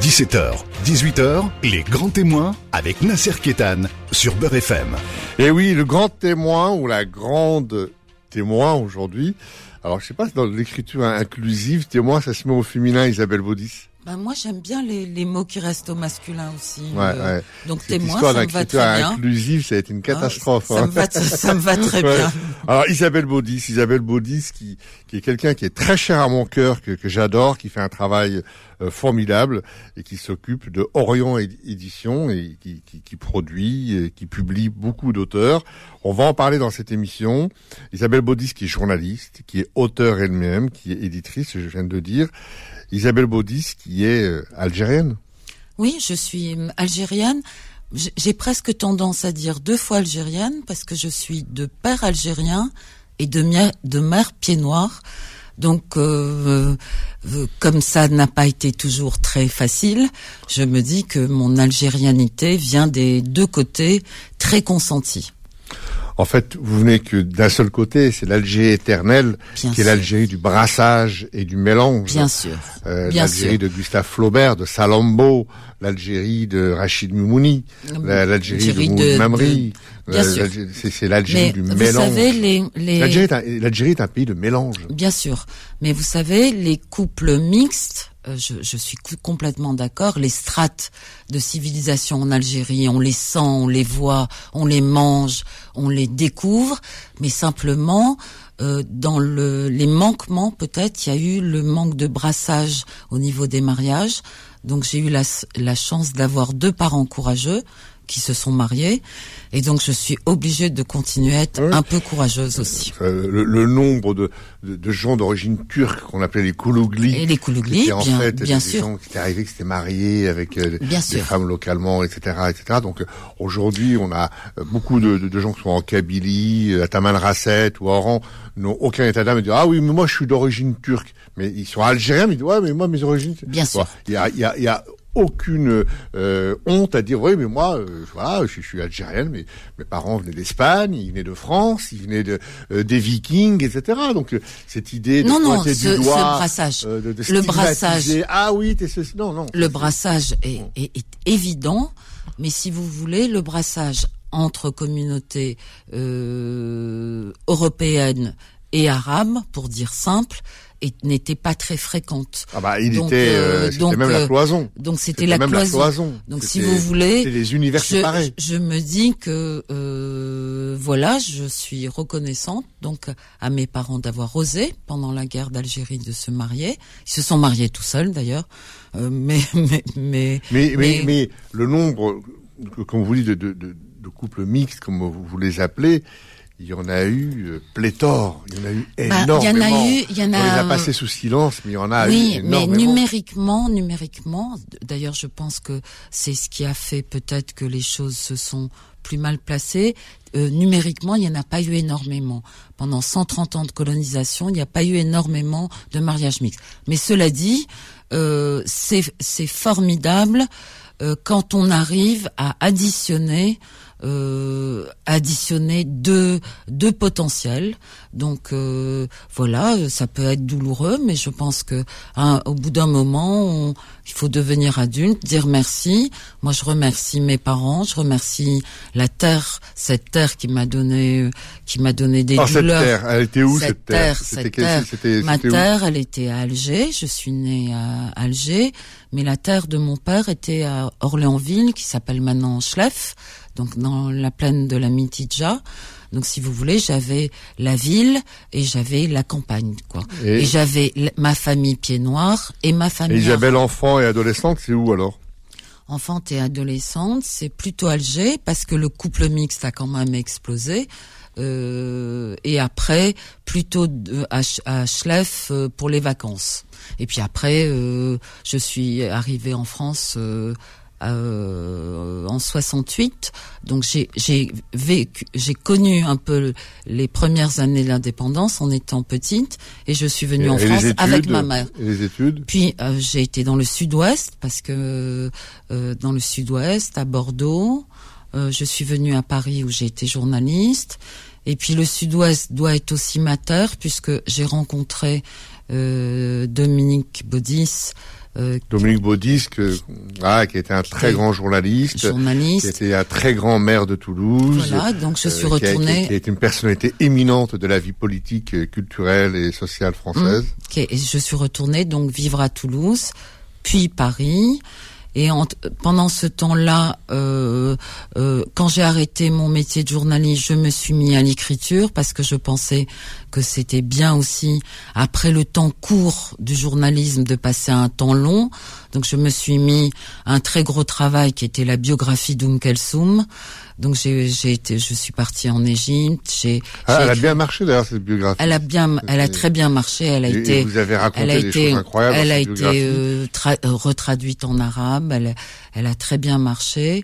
17h, 18h, les grands témoins avec Nasser Kétan sur Beurre FM. Et oui, le grand témoin ou la grande témoin aujourd'hui. Alors, je sais pas, dans l'écriture inclusive, témoin, ça se met au féminin, Isabelle Baudis? Bah moi j'aime bien les, les mots qui restent au masculin aussi. Ouais, euh, ouais. Donc témoin, ça me va très bien. inclusive, ça a été une catastrophe. Ça, hein. me va, ça, me va très Ouais. bien. Alors Isabelle Baudis, Isabelle Baudis qui, qui est quelqu'un qui est très cher à mon cœur, que, que j'adore, qui fait un travail euh, formidable et qui s'occupe de Orient Éd- Édition et qui, qui, qui produit, et qui publie beaucoup d'auteurs. On va en parler dans cette émission. Isabelle Baudis qui est journaliste, qui est auteur elle-même, qui est éditrice, je viens de le dire. Isabelle Baudis qui est euh, algérienne. Oui, je suis euh, algérienne. J'ai presque tendance à dire deux fois algérienne parce que je suis de père algérien et de mère pied noir. Donc, euh, euh, comme ça n'a pas été toujours très facile, je me dis que mon algérianité vient des deux côtés très consentis. En fait, vous venez que d'un seul côté, c'est l'Algérie éternelle, Bien qui est l'Algérie du brassage et du mélange. Bien sûr. Euh, l'Algérie de Gustave Flaubert, de Salambo, l'Algérie de Rachid Moumouni, la- l'Algérie de de- Mamri. de- euh, C'est l'Algérie Mais du vous mélange. savez, les, les... L'Algérie est, un- l'Algérie est un pays de mélange. Bien sûr, mais vous savez, les couples mixtes, je, je suis complètement d'accord, les strates de civilisation en Algérie, on les sent, on les voit, on les mange, on les découvre, mais simplement, euh, dans le, les manquements, peut-être, il y a eu le manque de brassage au niveau des mariages. Donc j'ai eu la, la chance d'avoir deux parents courageux qui se sont mariés, et donc je suis obligée de continuer à être un peu courageuse aussi. Le, le nombre de, de, de gens d'origine turque qu'on appelait les Koulougli. Et les en bien- fait bien des sûr. gens qui étaient arrivés, qui s'étaient mariés avec euh, Bien des sûr. femmes localement, etc., etc. Donc euh, aujourd'hui, on a euh, beaucoup de, gens qui sont en Kabylie, à Taman Rasset ou à Oran, n'ont aucun état d'âme et disent ah oui, mais moi je suis d'origine turque. Mais ils sont algériens, mais ils disent ouais, mais moi mes origines. Bien sûr. Il y a, il y a, il y a aucune euh, honte à dire oui mais moi euh, voilà je, je suis algérienne mais mes parents venaient d'Espagne ils venaient de France ils venaient de euh, des Vikings etc donc euh, cette idée de Non, non, ce- du ce brassage. euh, de, de Le brassage. ah oui t'es ceci non non Le brassage est, est- est évident, mais si vous voulez, le brassage entre communautés euh, européennes et arabes, pour dire simple, n'était pas très fréquente. ah bah il Donc, était euh, euh, c'était donc, même la euh, cloison Donc c'était la cloison. Donc si vous voulez, c'était des univers je, séparés je me dis que euh, voilà, je suis reconnaissante donc à mes parents d'avoir osé pendant la guerre d'Algérie de se marier. Ils se sont mariés tout seuls d'ailleurs, Euh, mais mais mais Mais, mais, Mais- mais le nombre, comme vous dites, de, de, de, de couples mixtes, comme vous les appelez, il y en a eu euh, pléthore. Il y en a eu Bah, il y en a énormément. eu- il y en a- On les a passés sous silence, mais il y en a oui, eu mais énormément. numériquement, numériquement, d'ailleurs, je pense que c'est ce qui a fait peut-être que les choses se sont plus mal placées. Euh, numériquement, il n'y en a pas eu énormément. Pendant 130 ans de colonisation, il n'y a pas eu énormément de mariages mixtes. Mais cela dit, euh, c'est c'est formidable euh, quand on arrive à additionner euh, additionner deux deux potentiels. Donc euh, voilà, ça peut être douloureux, mais je pense que hein, au bout d'un moment, on- il faut devenir adulte, dire merci. Moi, je remercie mes parents, je remercie la terre, cette terre qui m'a donné qui m'a donné des Oh, cette douleurs. terre, elle était où cette, terre? cette terre. c'était- Ma terre, elle était à Alger. Je suis née à Alger, mais la terre de mon père était à Orléansville, qui s'appelle maintenant Schleff, donc dans la plaine de la Mitidja. Donc, si vous voulez, j'avais la ville et j'avais la campagne, quoi. Et- Et, j'avais ma famille pied noir et ma Et famille Isabelle enfant et adolescente, c'est où alors? Enfante et adolescente, c'est plutôt Alger parce que le couple mixte a quand même explosé. Euh, et après, plutôt à, à Schleff euh, pour les vacances. Et puis après, euh, je suis arrivée en France euh, euh, en 68. Donc j'ai vécu, j'ai connu un peu les premières années de l'indépendance en étant petite, et je suis venue en Et France études, avec ma mère. Et les études? Puis euh, j'ai été dans le sud-ouest parce que euh, dans le sud-ouest à Bordeaux, euh, je suis venue à Paris où j'ai été journaliste. Et puis le sud-ouest doit être aussi ma terre puisque j'ai rencontré Dominique Baudis. Dominique Baudis, ah, qui était un très grand journaliste, journaliste, qui était un très grand maire de Toulouse. Voilà, donc je suis retournée. Qui, est une personnalité éminente de la vie politique, culturelle et sociale française. Mmh, et je suis retournée donc vivre à Toulouse, puis Paris. Et pendant ce temps-là, euh, euh, quand j'ai arrêté mon métier de journaliste, je me suis mis à l'écriture parce que je pensais que c'était bien aussi, après le temps court du journalisme, de passer un temps long. Donc je me suis mis un très gros travail qui était la biographie d'Oum Kelsoum. Donc j'ai, été, je suis partie en Égypte. J'ai, ah, elle a bien marché d'ailleurs cette biographie. Elle a bien, elle a très bien marché. Elle a été. vous avez raconté elle a des été, choses incroyables. Elle a été euh, euh, retraduite en arabe. Elle, elle a très bien marché.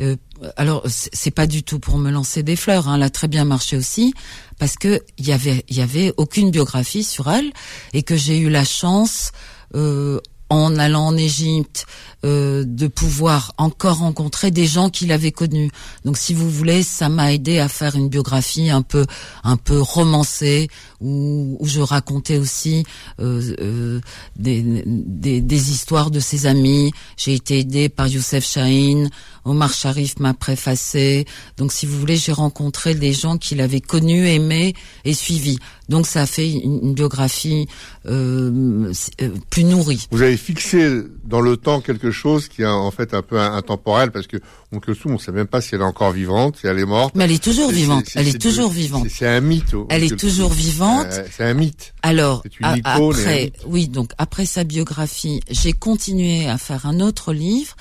Euh, alors c'est pas du tout pour me lancer des fleurs. Hein, elle a très bien marché aussi parce que il y avait, il y avait aucune biographie sur elle et que j'ai eu la chance. Euh, en allant en Égypte, euh, de pouvoir encore rencontrer des gens qu'il avait connus. Donc, si vous voulez, ça m'a aidé à faire une biographie un peu, un peu romancée, où, où je racontais aussi euh, euh, des, des, des, histoires de ses amis. J'ai été aidée par Youssef Chahine, Omar Sharif m'a préfacé. Donc, si vous voulez, j'ai rencontré des gens qu'il avait connus, aimés et suivis. Donc, ça a fait une, une biographie euh, euh plus nourrie. Vous avez fixé dans le temps quelque chose qui est en fait un peu intemporel parce que Soum, on sait même pas si elle est encore vivante, si elle est morte. Mais elle est toujours vivante. elle est, toujours vivante. C'est un mythe. Elle est toujours vivante. Euh, c'est un mythe. Alors après, oui, donc après sa biographie, j'ai continué à faire un autre livre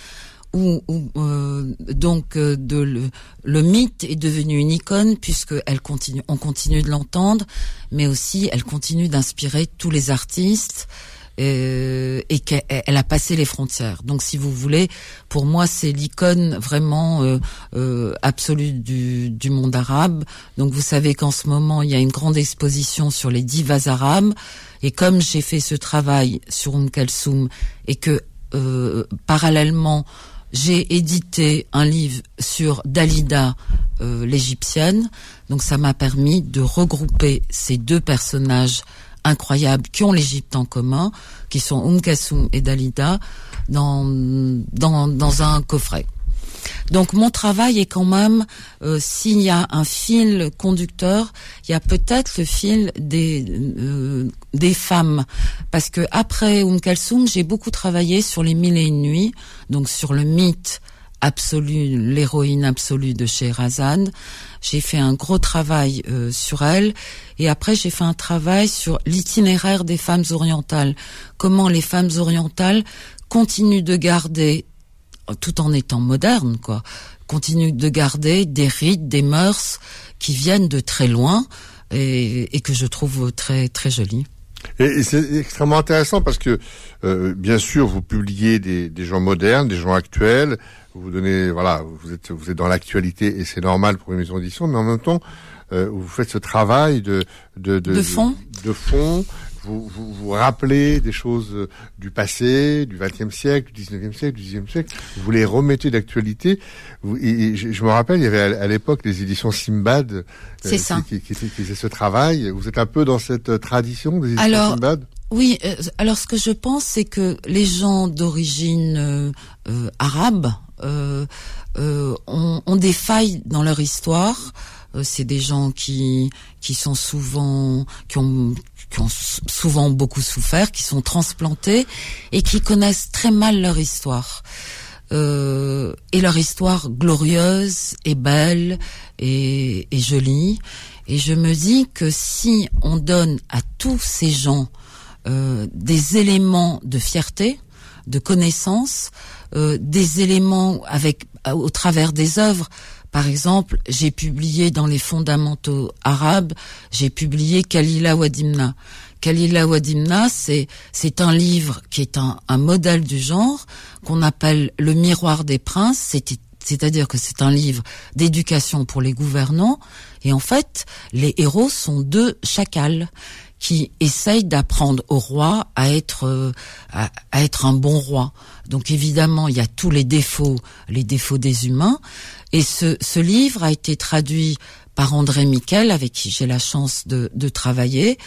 où, euh, donc euh, de le, le, mythe est devenu une icône puisque continue, on continue de l'entendre, mais aussi elle continue d'inspirer tous les artistes. Euh, et qu'elle a passé les frontières. Donc, si vous voulez, pour moi, c'est l'icône vraiment euh, euh, absolue du, du, monde arabe. Donc, vous savez qu'en ce moment, il y a une grande exposition sur les divas arabes. Et comme j'ai fait ce travail sur Umm Kalsoum et que euh, parallèlement, j'ai édité un livre sur Dalida, euh, l'égyptienne. Donc ça m'a permis de regrouper ces deux personnages incroyables qui ont l'Égypte en commun, qui sont Umm et Dalida, dans, dans, dans un coffret. Donc mon travail est quand même, euh, s'il y a un fil conducteur, il y a peut-être le fil des euh, des femmes, parce que après Umm Kalsoum, j'ai beaucoup travaillé sur les mille et une nuits, donc sur le mythe absolu, l'héroïne absolue de Sherazade. J'ai fait un gros travail euh, sur elle et après j'ai fait un travail sur l'itinéraire des femmes orientales. Comment les femmes orientales continuent de garder tout en étant modernes, quoi, continuent de garder des rites, des mœurs qui viennent de très loin et, et que je trouve très très jolies. Et, c'est extrêmement intéressant parce que, euh, bien sûr, vous publiez des, des, gens modernes, des gens actuels. Vous donnez, voilà, vous êtes vous êtes dans l'actualité et c'est normal pour une maison d'édition, mais en même temps, euh, vous faites ce travail de de, de, de fond, de, de fond vous, vous, vous rappelez des choses euh, du passé, du XXe siècle, du XIXe siècle, du XIXe siècle? Vous les remettez d'actualité? Je, me rappelle, il y avait à, l'époque les éditions Simbad euh, qui, qui, qui, qui, faisaient ce travail. Vous êtes un peu dans cette euh, tradition des éditions alors, Simbad? oui, alors ce que je pense, c'est que les gens d'origine euh, arabe euh, ont, ont, des failles dans leur histoire. C'est des gens qui qui sont souvent qui ont qui ont souvent beaucoup souffert, qui sont transplantés et qui connaissent très mal leur histoire. Euh, et leur histoire glorieuse et belle et, et, jolie. Et je me dis que si on donne à tous ces gens euh, des éléments de fierté, de connaissance, euh, des éléments avec au travers des œuvres, par exemple, j'ai publié dans les fondamentaux arabes, j'ai publié Kalila Wadimna. Kalila Wadimna, c'est c'est un livre qui est un, un modèle du genre qu'on appelle le miroir des princes. C'est-à-dire que c'est un livre d'éducation pour les gouvernants. Et en fait, les héros sont deux chacals qui essayent d'apprendre au roi à être euh, à, être un bon roi. Donc évidemment, il y a tous les défauts, les défauts des humains. Et ce, ce livre a été traduit par André Miquel, avec qui j'ai la chance de, de travailler.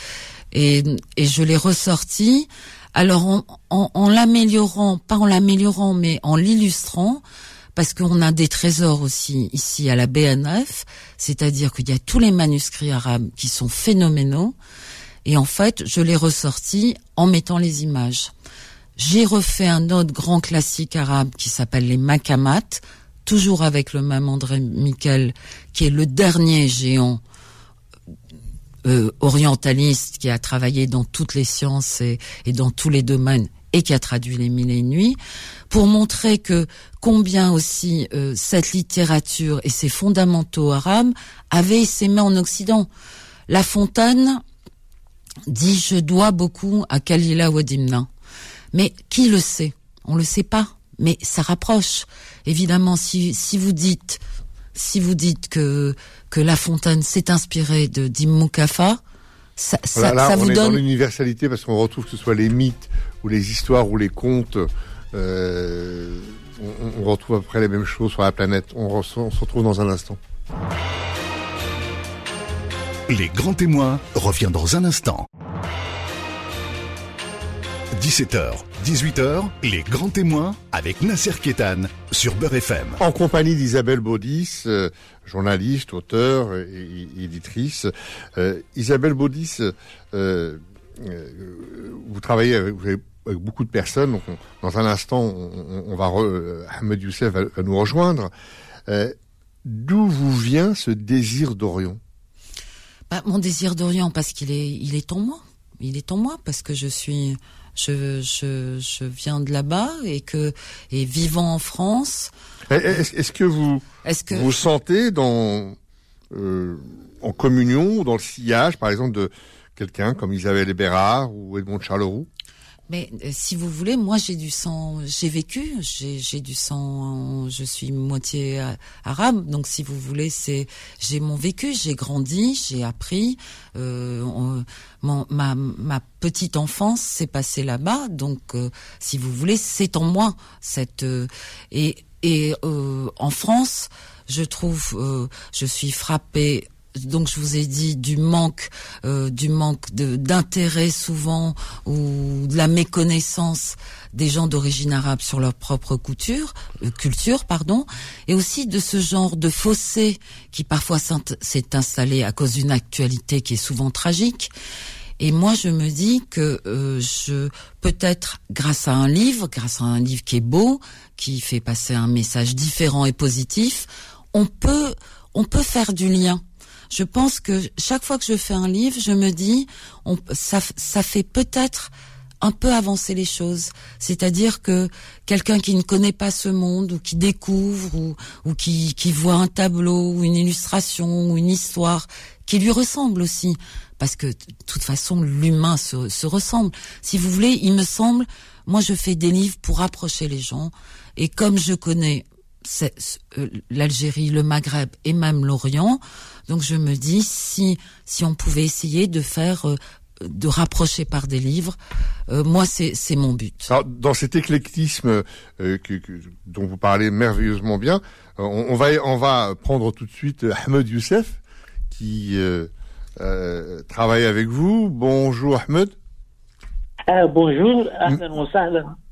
Et, et je l'ai ressorti. Alors en, en, en l'améliorant, pas en l'améliorant, mais en l'illustrant, parce qu'on a des trésors aussi ici à la BNF, c'est-à-dire qu'il y a tous les manuscrits arabes qui sont phénoménaux. Et en fait, je l'ai ressorti en mettant les images. J'ai refait un autre grand classique arabe qui s'appelle les Makamat, toujours avec le même André Miquel, qui est le dernier géant euh, orientaliste qui a travaillé dans toutes les sciences et, dans tous les domaines et qui a traduit les mille et nuits, pour montrer que combien aussi euh, cette littérature et ses fondamentaux arabes avaient essaimé en Occident. La Fontaine dit je dois beaucoup à Kalila Wadimna. Mais qui le sait? On le sait pas, mais ça rapproche. Évidemment, si, si vous dites si vous dites que que La Fontaine s'est inspirée de Dimmukafa, ça, ça, là, ça on vous est donne dans l'universalité parce qu'on retrouve que ce soit les mythes ou les histoires ou les contes. Euh, on, on, retrouve à peu près les mêmes choses sur la planète. On, on se retrouve dans un instant. Les grands témoins revient dans un instant. 17h, 18h, les grands témoins avec Nasser Kétan sur Beurre FM. En compagnie d'Isabelle Baudis, euh, journaliste, auteur et, et éditrice. Euh, Isabelle Baudis, euh, vous travaillez avec, vous avez, avec, beaucoup de personnes. Donc on, dans un instant, on, on va re, Ahmed Youssef va, va, nous rejoindre. D'où vous vient ce désir d'Orient bah, Mon désir d'Orient, parce qu'il est, il est en moi. Il est en moi parce que je suis je, je, je viens de là-bas et que et vivant en France. Est-ce est que vous est-ce que vous sentez dans euh, en communion ou dans le sillage, par exemple, de quelqu'un comme Isabelle Bérard ou Edmond Charleroux? Mais euh, si vous voulez, moi j'ai du sang, j'ai vécu, j'ai du sang, je suis moitié arabe, donc si vous voulez, c'est j'ai mon vécu, j'ai grandi, j'ai appris, euh, on, mon, ma, ma petite enfance s'est passée là-bas, donc euh, si vous voulez, c'est en moi cette euh, et et euh, en France, je trouve, je suis frappée donc je vous ai dit du manque euh, du manque d'intérêt souvent ou de la méconnaissance des gens d'origine arabe sur leur propre couture, euh, culture pardon et aussi de ce genre de fossé qui parfois s'est installé à cause d'une actualité qui est souvent tragique. Et moi, je me dis que euh, je peut-être grâce à un livre, grâce à un livre qui est beau, qui fait passer un message différent et positif, on peut on peut faire du lien je pense que chaque fois que je fais un livre, je me dis, ça, ça fait peut-être un peu avancer les choses. C'est-à-dire que quelqu'un qui ne connaît pas ce monde ou qui découvre ou, ou qui, qui voit un tableau ou une illustration ou une histoire qui lui ressemble aussi, parce que de toute façon l'humain se, se ressemble. Si vous voulez, il me semble, moi je fais des livres pour approcher les gens et comme je connais l'Algérie, le Maghreb et même l'Orient. Donc je me dis si si on pouvait essayer de faire euh, de rapprocher par des livres, euh, moi c'est c'est mon but. Alors, dans cet éclectisme euh, que, que, dont vous parlez merveilleusement bien, on, on, va on va prendre tout de suite Ahmed Youssef qui travaille avec vous. Bonjour Ahmed. bonjour, Ahmed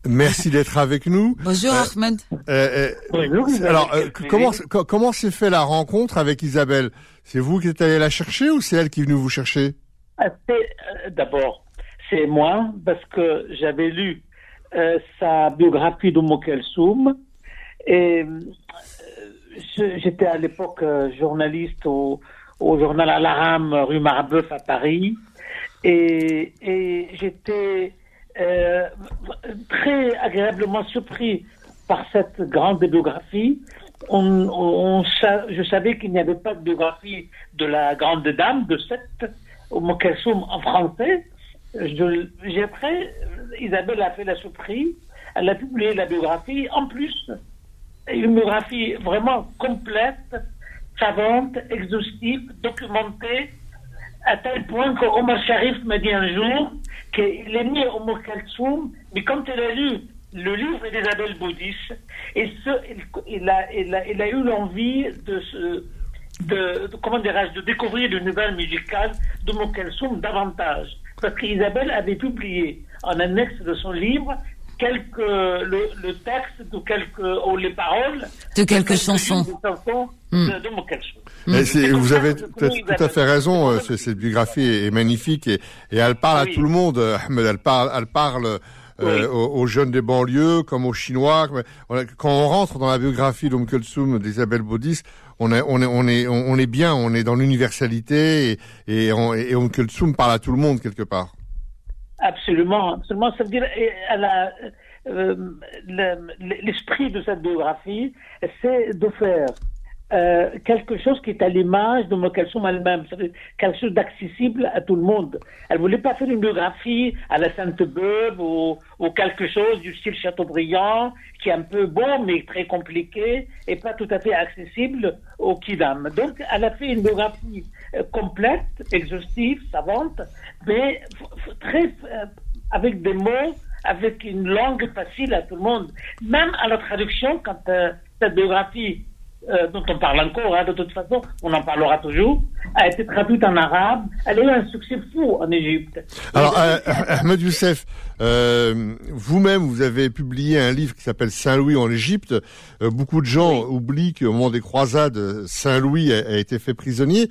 Merci d'être avec nous. Bonjour euh, Ahmed. Euh. Alors, euh, comment comment s'est fait la rencontre avec Isabelle? C'est vous qui êtes allé la chercher ou c'est elle qui est venue vous chercher? D'abord, c'est moi parce que j'avais lu sa biographie de Mokelsoum et j'étais à l'époque journaliste au, au journal Alaram rue Marbeuf à Paris et, et j'étais euh, très agréablement surpris par cette grande biographie. Je savais qu'il n'y avait pas de biographie de la grande dame de cette Mokassoum en français. J'ai après, Isabelle a fait la surprise, elle a publié la biographie, en plus, une biographie vraiment complète, savante, exhaustive, documentée, à tel point que Omar Sharif m'a dit un jour qu'il aimait Omar Kalsoum, mais quand il a lu le livre d'Isabelle Boudis, et ce, il, a, eu l'envie de se, de, de de découvrir musical de davantage. Parce qu'Isabelle avait publié en annexe de son livre quelques, le, le texte de quelques, ou les paroles de quelques chansons, hmm. de, de Vous avez tout, à fait raison. Euh, cette biographie est magnifique et, et elle parle à tout le monde. Ahmed, elle parle, elle parle euh, aux, jeunes des banlieues, comme aux Chinois. Quand on rentre dans la biographie d'Om Kulsum d'Isabelle Baudis, on est, on est, on est, on est bien, on est dans l'universalité et, et, on, et Om Kulsum parle à tout le monde quelque part. Absolument, absolument. Ça veut dire, euh, l'esprit de cette biographie, c'est de faire euh, quelque chose qui est à l'image de Mokalsoum elle-même, quelque chose d'accessible à tout le monde. Elle voulait pas faire une biographie à la Sainte-Beuve ou, quelque chose du style Chateaubriand, qui est un peu beau mais très compliqué et pas tout à fait accessible au Kidam. Donc, elle a fait une biographie complète, exhaustive, savante, mais très euh, avec des mots, avec une langue facile à tout le monde. Même à la traduction, quand cette biographie euh, dont on parle encore, hein, de toute façon, on en parlera toujours, a été traduite en arabe. Elle a eu un succès fou en Égypte. Alors, euh, Ahmed Youssef, euh, vous-même, vous avez publié un livre qui s'appelle Saint-Louis en Égypte. Euh, beaucoup de gens oublient qu'au moment des croisades, Saint-Louis a, été fait prisonnier.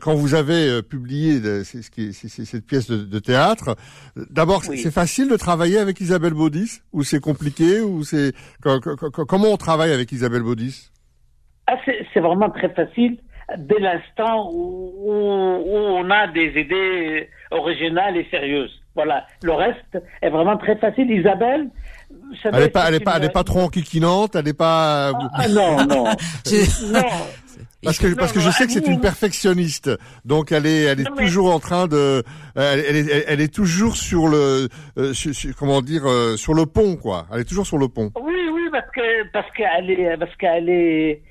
quand vous avez publié cette pièce de, théâtre, d'abord, c'est facile de travailler avec Isabelle Baudis ou c'est compliqué ou c'est comment on travaille avec Isabelle Baudis? Ah, c'est vraiment très facile dès l'instant où, on a des idées originales et sérieuses. Voilà. Le reste est vraiment très facile. Isabelle, elle n'est pas, elle est pas, elle est pas trop enquiquinante, elle n'est pas. Ah, ah, non, non. non. Parce que parce que je sais que c'est une perfectionniste, donc elle est elle est toujours en train de elle, est elle est toujours sur le euh, comment dire euh, sur le pont quoi. Elle est toujours sur le pont. Oui oui parce que parce qu'elle est parce qu'elle est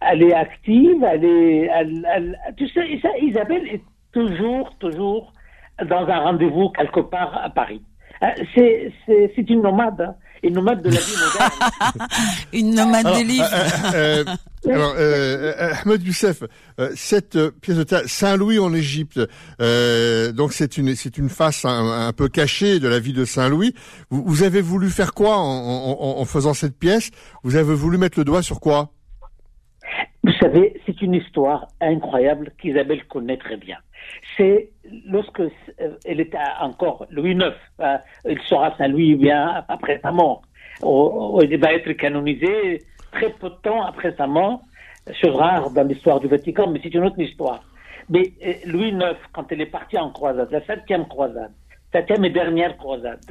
elle est active, elle est, elle, tu sais, Isabelle est toujours, toujours dans un rendez-vous quelque part à Paris. Euh, c'est, c'est, c'est une nomade, hein. une nomade de la vie moderne. une nomade des livres. Euh, euh, alors, euh, Ahmed Youssef, cette pièce de théâtre, Saint-Louis en Égypte, donc c'est une c'est une face un, peu cachée de la vie de Saint-Louis. Vous, vous, avez voulu faire quoi en, en, en faisant cette pièce? Vous avez voulu mettre le doigt sur quoi? Vous savez, c'est une histoire incroyable qu'Isabelle connaît très bien. C'est lorsque euh, elle était encore Louis IX, euh, il sera Saint-Louis bien après sa mort. il va être canonisé très peu de temps après sa mort, chose rare dans l'histoire du Vatican, mais c'est une autre histoire. Mais euh, Louis IX, quand elle est partie en croisade, la septième croisade, septième et dernière croisade,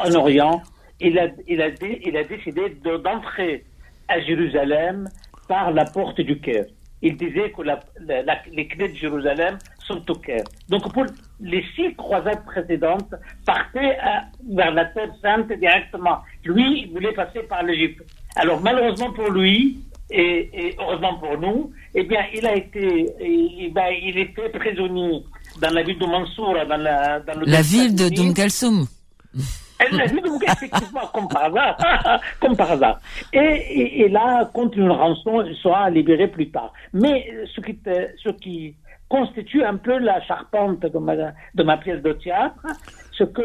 en Orient, il il il a décidé d'entrer à Jérusalem par la porte du cœur. Il disait que la, les clés de Jérusalem sont au cœur. Donc pour les six croisades précédentes, partaient vers la Terre Sainte directement. Lui, il voulait passer par l'Égypte. Alors malheureusement pour lui, et, heureusement pour nous, eh bien, il a été, il, ben, il était prisonnier dans la ville de Mansoura, dans la, dans le la ville de Dum elle l'a vu, donc effectivement, comme par hasard. comme par hasard. Et, là, contre une rançon, il sera libéré plus tard. Mais ce qui, ce qui constitue un peu la charpente de ma, pièce de théâtre, c'est que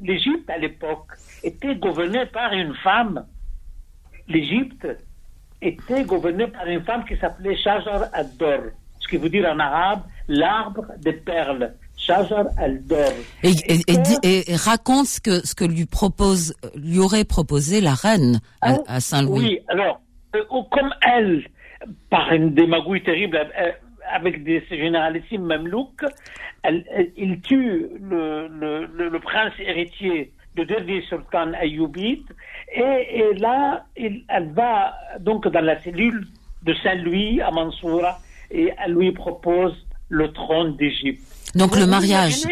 l'Égypte, à l'époque, était gouvernée par une femme. L'Égypte était gouvernée par une femme qui s'appelait Shajar ad-Dor, ce qui veut dire en arabe l'arbre des perles. Et, et, raconte ce que, ce que lui propose, lui aurait proposé la reine à, ah, Saint-Louis. Oui, alors, euh, comme elle, par une démagouille terrible, euh, avec des généralissimes mamelouks, elle, il tue le, le, le, prince héritier de dernier sultan Ayoubite, et, et là, il, elle va donc dans la cellule de Saint-Louis à Mansoura, et elle lui propose le trône d'Égypte. Donc le mariage.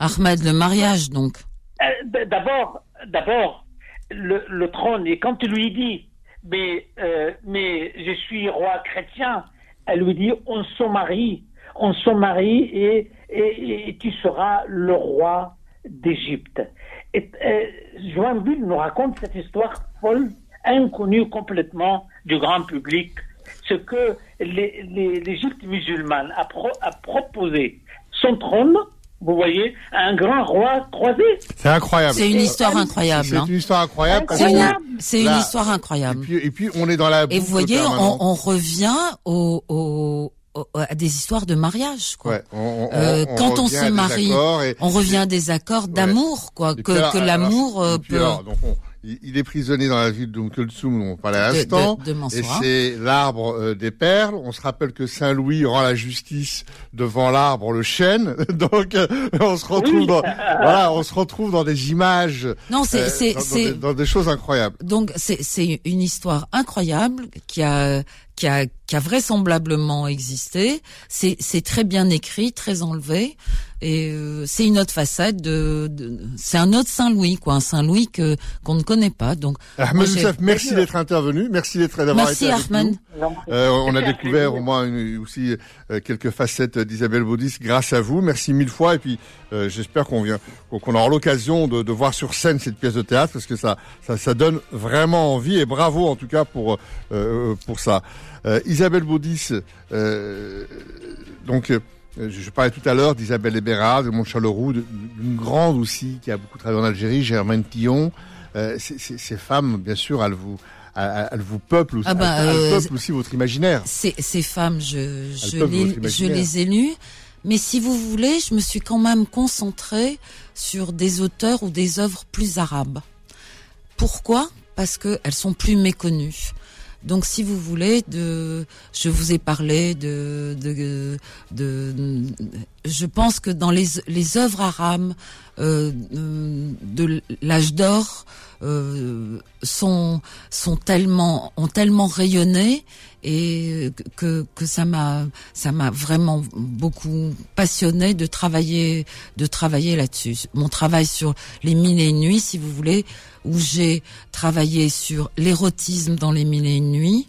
Ahmed, le mariage donc. Euh, d'abord, d'abord, le, trône, et quand tu lui dit, mais, euh, mais je suis roi chrétien, elle lui dit, on se marie, on se marie et, et, tu seras le roi d'Égypte. Et euh, nous raconte cette histoire folle, inconnue complètement du grand public. Ce que l'Égypte musulmane a, a proposé son trône vous voyez, un grand roi croisé. C'est incroyable. C'est une histoire incroyable. C'est hein. une histoire incroyable. C'est une, histoire incroyable. Et puis, on est dans la. Et vous voyez, on, on, revient au, au, à des histoires de mariage, quoi. Ouais, on, euh, quand on se marie, on revient à des accords d'amour, quoi. Que, que l'amour euh, peut. Alors, donc il est prisonnier dans la ville de Kulsum, on parlait à l'instant. Et c'est l'arbre euh, des perles. On se rappelle que Saint Louis rend la justice devant l'arbre le chêne. Donc euh, on se retrouve dans voilà, on se retrouve dans des images. Non, c'est euh, c'est dans, dans, des choses incroyables. Donc c'est c'est une histoire incroyable qui a qui a, qui a vraisemblablement existé. C'est, c'est très bien écrit, très enlevé, et euh, c'est une autre facette de, de c'est un autre Saint Louis, quoi, un Saint Louis que qu'on ne connaît pas. Donc, Ahmed Youssef, merci d'être intervenu, merci d'être d'avoir merci été avec Ahmed. Euh, on a découvert au moins aussi euh, quelques facettes d'Isabelle Baudis grâce à vous. Merci mille fois, et puis euh, j'espère qu'on vient, qu'on aura l'occasion de, de, voir sur scène cette pièce de théâtre parce que ça, ça, ça donne vraiment envie et bravo en tout cas pour pour ça. Euh, Isabelle Baudis, euh, donc euh, je parlais tout à l'heure d'Isabelle Ebera, de Montchaloroux, d'une grande aussi qui a beaucoup travaillé en Algérie, Germaine Tillon. ces femmes, bien sûr, elles vous, elles vous peuplent aussi, ah bah, aussi votre imaginaire. Ces, ces femmes, je, je, les, je les ai lues. Mais si vous voulez, je me suis quand même concentrée sur des auteurs ou des œuvres plus arabes. Pourquoi? Parce qu'elles sont plus méconnues. Donc, si vous voulez, de, je vous ai parlé de, de, de, je pense que dans les, les œuvres arabes euh, de l'âge d'or euh, sont, sont tellement, ont tellement rayonné et que, que ça m'a, ça m'a vraiment beaucoup passionné de travailler, de travailler là-dessus. Mon travail sur les mille et une nuits, si vous voulez, où j'ai travaillé sur l'érotisme dans les mille et une nuits.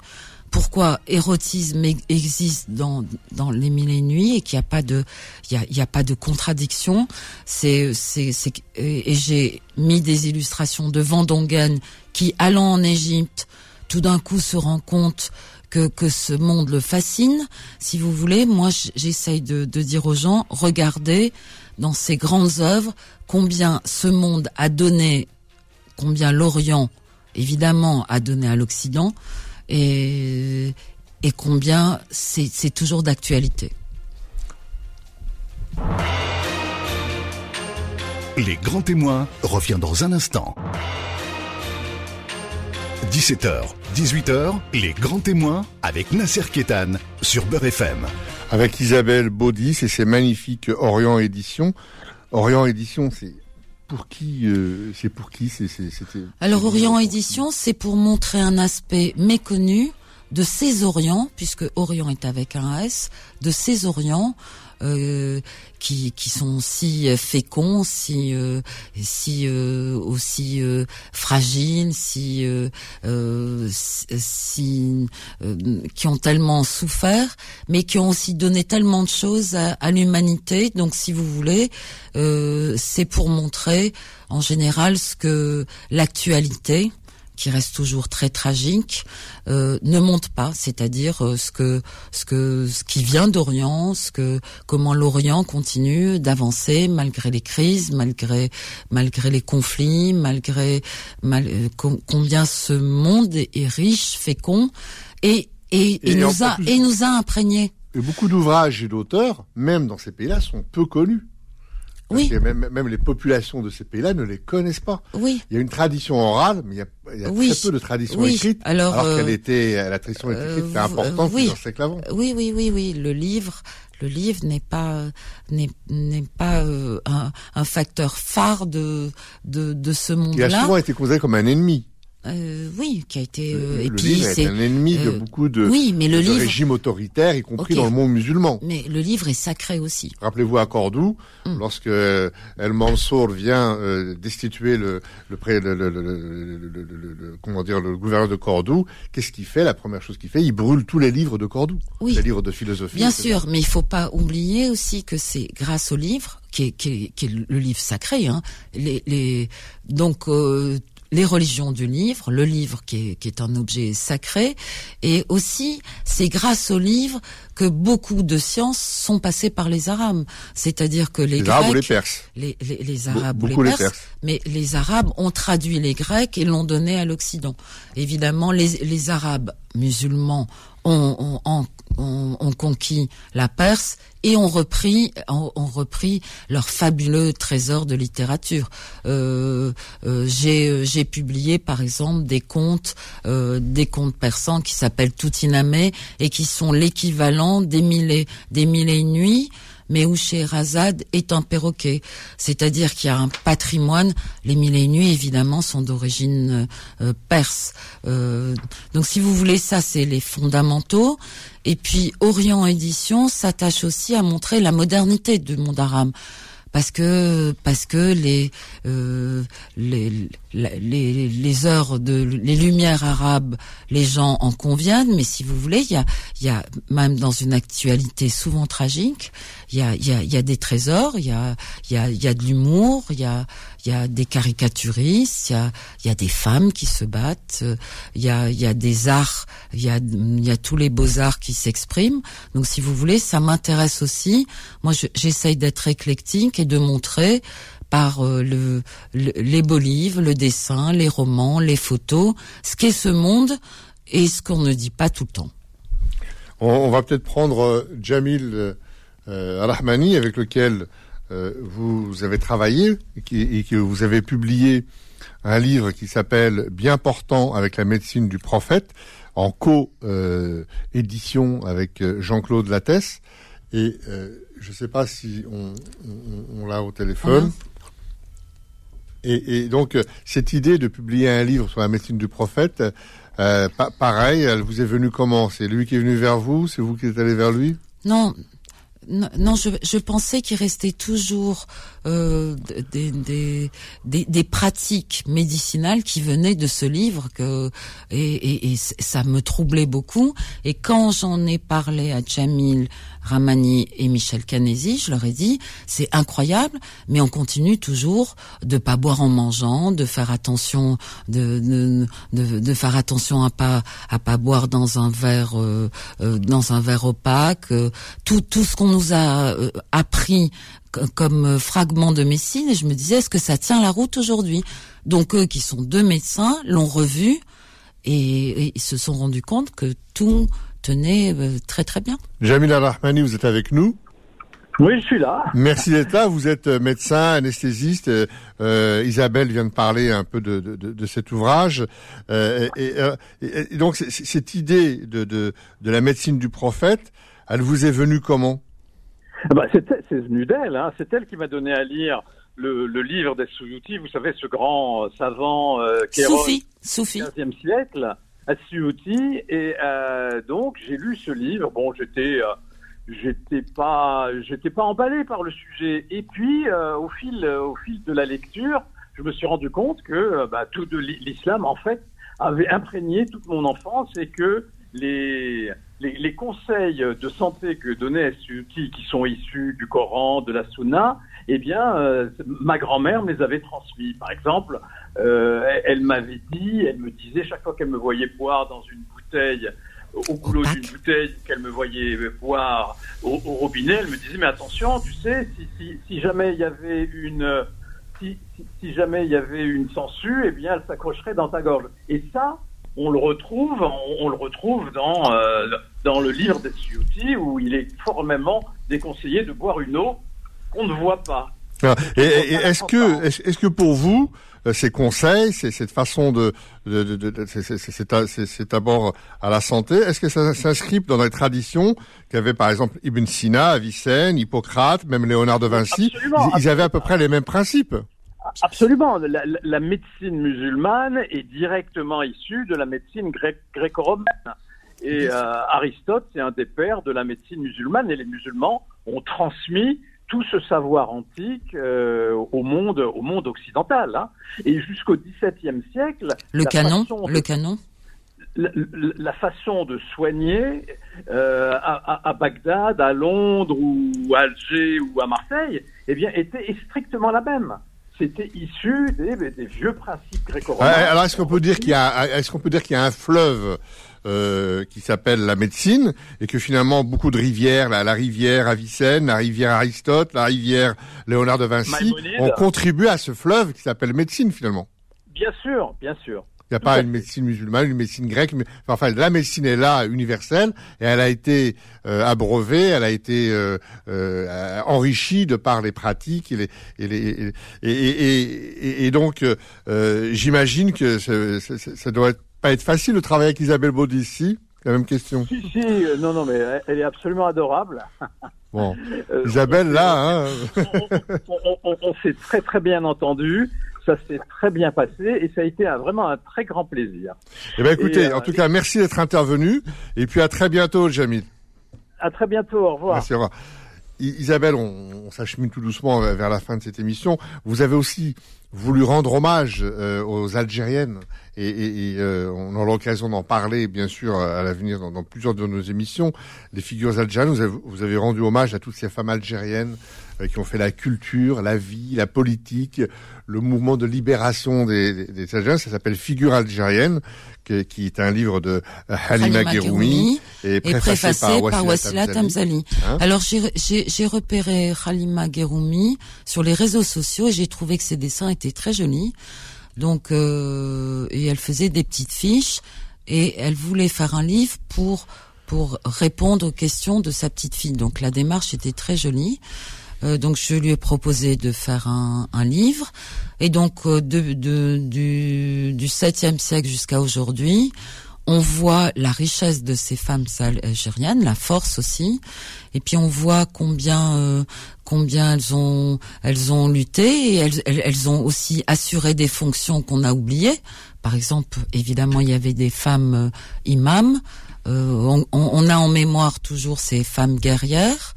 Pourquoi érotisme existe dans dans les mille et une nuits et qu'il n'y a pas de il y a, y a pas de contradiction? C'est c'est c'est et j'ai mis des illustrations de Van Dongen qui allant en Égypte tout d'un coup se rend compte que, ce monde le fascine. Si vous voulez, moi j'essaye de, de dire aux gens, regardez dans ces grandes œuvres combien ce monde a donné combien l'Orient, évidemment, a donné à l'Occident et, et combien c'est toujours d'actualité. Les grands témoins revient dans un instant. 17h, 18h, les grands témoins avec Nasser Kétan sur Beurre FM. Avec Isabelle Baudis et ses magnifiques Orient Éditions. Orient Éditions, c'est pour qui euh, C'est pour qui C'était. Alors Orient Édition, c'est pour montrer un aspect méconnu de ces Orients, puisque Orient est avec un S, de ces Orients euh, qui, qui sont si féconds, si euh, si euh, aussi euh, fragiles, si si qui ont tellement souffert, mais qui ont aussi donné tellement de choses à, à l'humanité. Donc, si vous voulez, c'est pour montrer en général ce que l'actualité qui reste toujours très tragique, euh, ne monte pas, c'est-à-dire euh, ce que ce que ce qui vient d'Orient, ce que comment l'Orient continue d'avancer malgré les crises, malgré malgré les conflits, malgré mal, euh, combien ce monde est riche, fécond et et, et, nous a et nous a imprégné. Et beaucoup d'ouvrages et d'auteurs, même dans ces pays-là, sont peu connus oui. même, même les populations de ces pays-là ne les connaissent pas. Oui. Il y a une tradition orale, mais il y a, il y a très peu de tradition oui. écrite. Alors, alors qu'elle euh, était, la tradition écrite euh, était importante oui. plusieurs siècles avant. Oui, oui, oui, oui. Le livre, le livre n'est pas n'est n'est pas euh, un, un, facteur phare de de, de ce monde-là. Il a souvent été considéré comme un ennemi. Euh, oui, qui a été. Euh, et puis c'est un ennemi de euh, beaucoup de, oui, mais le livre... régimes autoritaires, y compris dans le monde musulman. Mais le livre est sacré aussi. Rappelez-vous à Cordoue, mm. lorsque El Mansour vient euh, destituer le le, pré, le, le, le, comment dire le gouverneur de Cordoue, qu'est-ce qu'il fait? La première chose qu'il fait, il brûle tous les livres de Cordoue, oui. les livres de philosophie. Bien sûr, mais il faut pas oublier aussi que c'est grâce au livre qui est, qui est, qui est le livre sacré. Hein, les, les donc les religions du livre, le livre qui est, qui est un objet sacré, et aussi c'est grâce au livre que beaucoup de sciences sont passées par les Arabes. C'est-à-dire que les, Les Grecs, Arabes ou les Perses les, les, les Arabes ou les Perses, Perses. mais les Arabes ont traduit les Grecs et l'ont donné à l'Occident. Évidemment, les, les Arabes musulmans ont, ont, conquis la Perse et ont repris, ont, repris leur fabuleux trésor de littérature. Euh, euh, j'ai, publié par exemple des contes, euh, des contes persans qui s'appellent Toutinamé et qui sont l'équivalent des mille des mille et nuits mais où Scheherazade est un perroquet. C'est-à-dire qu'il y a un patrimoine. Les mille et une nuits, évidemment, sont d'origine euh, perse. Euh, donc, si vous voulez, ça, c'est les fondamentaux. Et puis, Orient Édition s'attache aussi à montrer la modernité du monde arabe. Parce que parce que les euh, les, les les heures de les lumières arabes, les gens en conviennent. Mais si vous voulez, il y a il y a même dans une actualité souvent tragique, il y a il y a il y a des trésors, il y a il y a il y a de l'humour, il y a il y a des caricaturistes, il y a y a des femmes qui se battent, euh, il y a y a des arts, il y a y a tous les beaux arts qui s'expriment. Donc si vous voulez, ça m'intéresse aussi. Moi, je- j'essaye d'être éclectique et de montrer par euh, le, le- les beaux le dessin, les romans, les photos, ce qu'est ce monde et ce qu'on ne dit pas tout le temps. On, va peut-être prendre euh, Jamil euh, euh, Rahmani, avec lequel euh, vous avez travaillé et, qui- et que vous avez publié un livre qui s'appelle Bien portant avec la médecine du prophète, en co-édition avec euh, Jean-Claude Lattès. Et euh, je ne sais pas si on, on- on l'a au téléphone. Et, et donc, cette idée de publier un livre sur la médecine du prophète, euh, pa- pareil, elle vous est venue comment? C'est lui qui est venu vers vous? C'est vous qui êtes allé vers lui? Non, non, je, je pensais qu'il restait toujours euh, des, des, des, des pratiques médicinales qui venaient de ce livre que et, et, et ça me troublait beaucoup. Et quand j'en ai parlé à Jamil Ramani et Michel Canesi, je leur ai dit c'est incroyable, mais on continue toujours de pas boire en mangeant, de faire attention, de, de, de faire attention à pas à pas boire dans un verre euh, euh, dans un verre opaque, euh, tout tout ce qu'on nous a euh, appris co- comme fragment de médecine et je me disais est-ce que ça tient la route aujourd'hui? Donc eux qui sont deux médecins l'ont revu et, et ils se sont rendus compte que tout tenait euh, très très bien. Jamil Rahmani, vous êtes avec nous? Oui, je suis là. Merci d'être là. Vous êtes euh, médecin, anesthésiste. Euh, Isabelle vient de parler un peu de, de, cet ouvrage. Euh, et, et- et donc, cette idée de, de, de la médecine du prophète, elle vous est venue comment? Ah bah, c'est c'est venu d'elle. Hein. C'est elle qui m'a donné à lire le, le livre des Suyuti. Vous savez, ce grand euh, savant euh, Kéron Soufi, Soufi. du XVe siècle, Suyuti. Et euh, donc, j'ai lu ce livre. Bon, j'étais... euh, J'étais pas, j'étais pas emballé par le sujet. Et puis, euh, au fil, au fil de la lecture, je me suis rendu compte que euh, bah, tout de l'i- l'islam, en fait, avait imprégné toute mon enfance et que les, les, les conseils de santé que donnait Suyuti, qui sont issus du Coran, de la Sunna, eh bien, euh, ma grand-mère me les avait transmis. Par exemple, euh, elle, m'avait dit, elle me disait chaque fois qu'elle me voyait boire dans une bouteille, au goulot d'une bouteille qu'elle me voyait boire au, au robinet, elle me disait mais attention, tu sais, si, si, si jamais il y avait une si, si, si jamais il y avait une sangsue, eh bien elle s'accrocherait dans ta gorge. Et ça, on le retrouve, on, on le retrouve dans euh, dans le livre des Suyuti où il est formellement déconseillé de boire une eau qu'on ne voit pas. Ah, Et, est-ce que, est-ce que pour vous, euh, ces conseils, cette façon de, de, de, de- à la santé, est-ce que ça s'inscrit dans les traditions qu'avaient par exemple Ibn Sina, Avicenne, Hippocrate, même Léonard de Vinci? Absolument. ils, ils avaient à peu près les mêmes principes. Absolument. La, la- la médecine musulmane est directement issue de la médecine gréco-romaine. Et euh, Aristote, c'est un des pères de la médecine musulmane. Et les musulmans ont transmis tout ce savoir antique euh, au monde, au monde occidental. hein. Et jusqu'au XVIIe siècle, Le la canon, façon de- le canon. la, façon de soigner euh, à, à- à Bagdad, à Londres ou à Alger ou à Marseille, eh bien, était strictement la même. C'était issu des, des, vieux principes gréco-romains. alors est-ce qu'on peut dire qu'il y a, est-ce qu'on peut dire qu'il y a un fleuve euh, qui s'appelle la médecine et que finalement beaucoup de rivières, la, la rivière Avicenne, la rivière Aristote, la rivière Léonard de Vinci, ont contribué à ce fleuve qui s'appelle médecine finalement? Bien sûr, bien sûr. Il n'y a pas une médecine musulmane, une médecine grecque, mais enfin la médecine est là, universelle, et elle a été euh, abreuvée, elle a été euh, euh, enrichie de par les pratiques et les et les et, et, et, donc euh, j'imagine que ça, ça, ça, doit pas être facile de travailler avec Isabelle Baudis ici. La même question. Si si, euh, non non mais elle est absolument adorable. Bon, Isabelle là, hein. on, on, on s'est très très bien entendu ça s'est très bien passé et ça a été vraiment un très grand plaisir. Eh ben écoutez, en tout cas, merci d'être intervenu et puis à très bientôt, Jamil. À très bientôt, au revoir. Merci, au revoir. Isabelle, on, on s'achemine tout doucement vers la fin de cette émission. Vous avez aussi voulu rendre hommage euh, aux Algériennes et, et, et euh, on aura l'occasion d'en parler bien sûr à l'avenir dans, dans, plusieurs de nos émissions. Les figures algériennes, vous avez, vous avez rendu hommage à toutes ces femmes algériennes euh, qui ont fait la culture, la vie, la politique, le mouvement de libération des, des, des Algériens. Ça s'appelle Figures algériennes, qui, qui, est un livre de euh, Halima, Halima Geroumi et préfacé, préfacé par, Wassila Tamzali. Hein Alors j'ai repéré Halima Geroumi sur les réseaux sociaux et j'ai trouvé que ses dessins étaient très jolis. Donc euh, et elle faisait des petites fiches et elle voulait faire un livre pour pour répondre aux questions de sa petite fille. Donc la démarche était très jolie. Euh, donc je lui ai proposé de faire un, un livre. Et donc euh, de, de, du, du 7e siècle jusqu'à aujourd'hui, on voit la richesse de ces femmes algériennes, la force aussi, et puis on voit combien euh, combien elles ont elles ont lutté et elles, elles ont aussi assuré des fonctions qu'on a oubliées. Par exemple, évidemment, il y avait des femmes euh, imams. Euh, on, on, a en mémoire toujours ces femmes guerrières.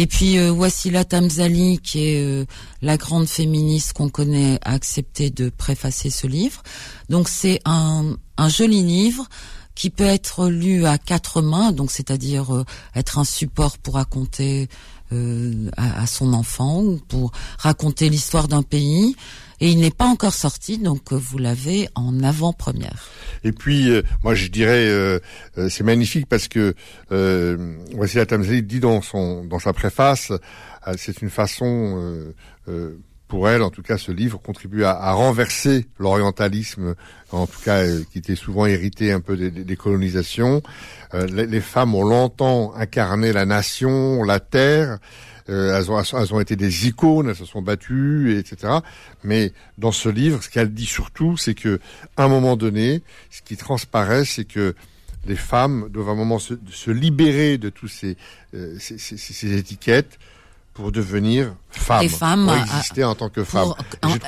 Et puis euh, Wassila Tamzali, qui est euh, la grande féministe qu'on connaît, a accepté de préfacer ce livre. Donc c'est un, un joli livre qui peut être lu à quatre mains, donc c'est-à-dire euh, être un support pour raconter euh, à, à, son enfant ou pour raconter l'histoire d'un pays. Et il n'est pas encore sorti, donc vous l'avez en avant-première. Et puis, euh, moi, je dirais, euh, euh c'est magnifique parce que euh, Wassila Tamzali dit dans son dans sa préface, c'est une façon pour elle, en tout cas, ce livre contribue à, à renverser l'orientalisme, en tout cas, qui était souvent hérité un peu des, des colonisations. Les, les, femmes ont longtemps incarné la nation, la terre. Euh, elles, ont, elles ont été des icônes, elles se sont battues, etc. Mais dans ce livre, ce qu'elle dit surtout, c'est que à un moment donné, ce qui transparaît, c'est que les femmes doivent à un moment se, se libérer de tous ces, euh, ces, ces, étiquettes pour devenir femmes, Les femmes pour exister en tant que femmes.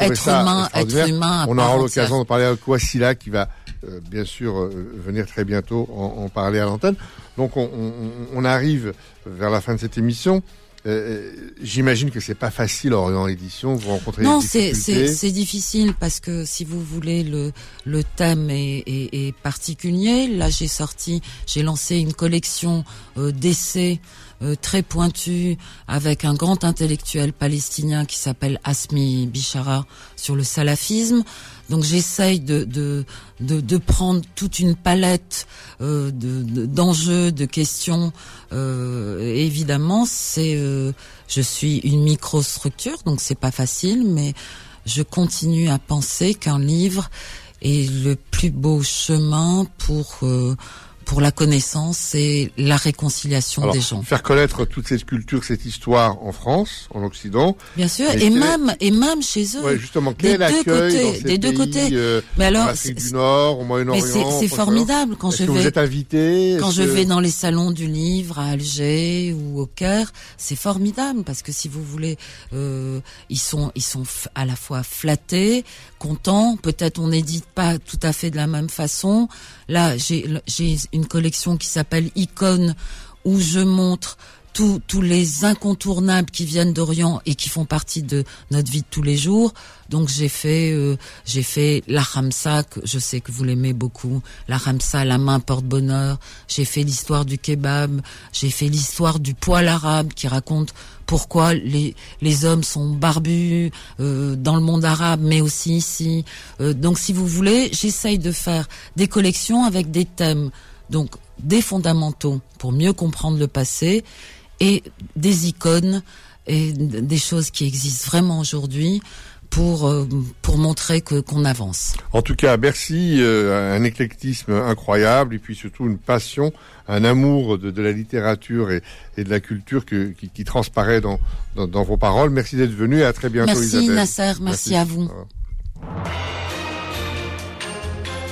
Être ça humain, être humain. On aura l'occasion de parler avec Wassila qui va euh, bien sûr euh, venir très bientôt en, en parler à l'antenne. Donc on, on, on, arrive vers la fin de cette émission. Euh, J'imagine que c'est pas facile Orient Édition. Vous rencontrez non, c'est c'est difficile parce que si vous voulez le le thème est, est, est particulier. Là, j'ai sorti, j'ai lancé une collection euh, d'essais euh, très pointus avec un grand intellectuel palestinien qui s'appelle Asmi Bishara sur le salafisme. Donc j'essaye de, de, de, de, prendre toute une palette euh, d'enjeux, de, de, questions. Euh, évidemment, c'est, euh, je suis une microstructure, donc c'est pas facile, mais je continue à penser qu'un livre est le plus beau chemin pour euh, pour la connaissance et la réconciliation Alors, des gens. Faire connaître toute cette culture, cette histoire en France, en Occident. Bien sûr, et même et même chez eux. Ouais, justement, quel des deux côtés, des deux côtés. Euh, mais alors, en Afrique du Nord, au Moyen-Orient. C'est formidable quand je vais. Vous êtes invité? Quand je que... vais dans les salons du livre à Alger ou au Caire, c'est formidable parce que si vous voulez, euh, ils sont ils sont à la fois flattés, contents. Peut-être on n'édite pas tout à fait de la même façon. Là, j'ai j'ai une collection qui s'appelle Icône où je montre tous tous les incontournables qui viennent d'Orient et qui font partie de notre vie de tous les jours. Donc j'ai fait euh, j'ai fait la Ramsa, que je sais que vous l'aimez beaucoup, la Ramsa, la main porte bonheur. J'ai fait l'histoire du kebab, j'ai fait l'histoire du poil arabe qui raconte pourquoi les les hommes sont barbus euh, dans le monde arabe, mais aussi ici. Euh, donc si vous voulez, j'essaye de faire des collections avec des thèmes, donc des fondamentaux pour mieux comprendre le passé et des icônes et des choses qui existent vraiment aujourd'hui pour euh, pour montrer que qu'on avance. En tout cas, merci, euh, un éclectisme incroyable et puis surtout une passion, un amour de, de la littérature et, et, de la culture que, qui, qui transparaît dans, dans, dans, vos paroles. Merci d'être venu et à très bientôt merci, Isabelle. Nasser, merci, merci à vous.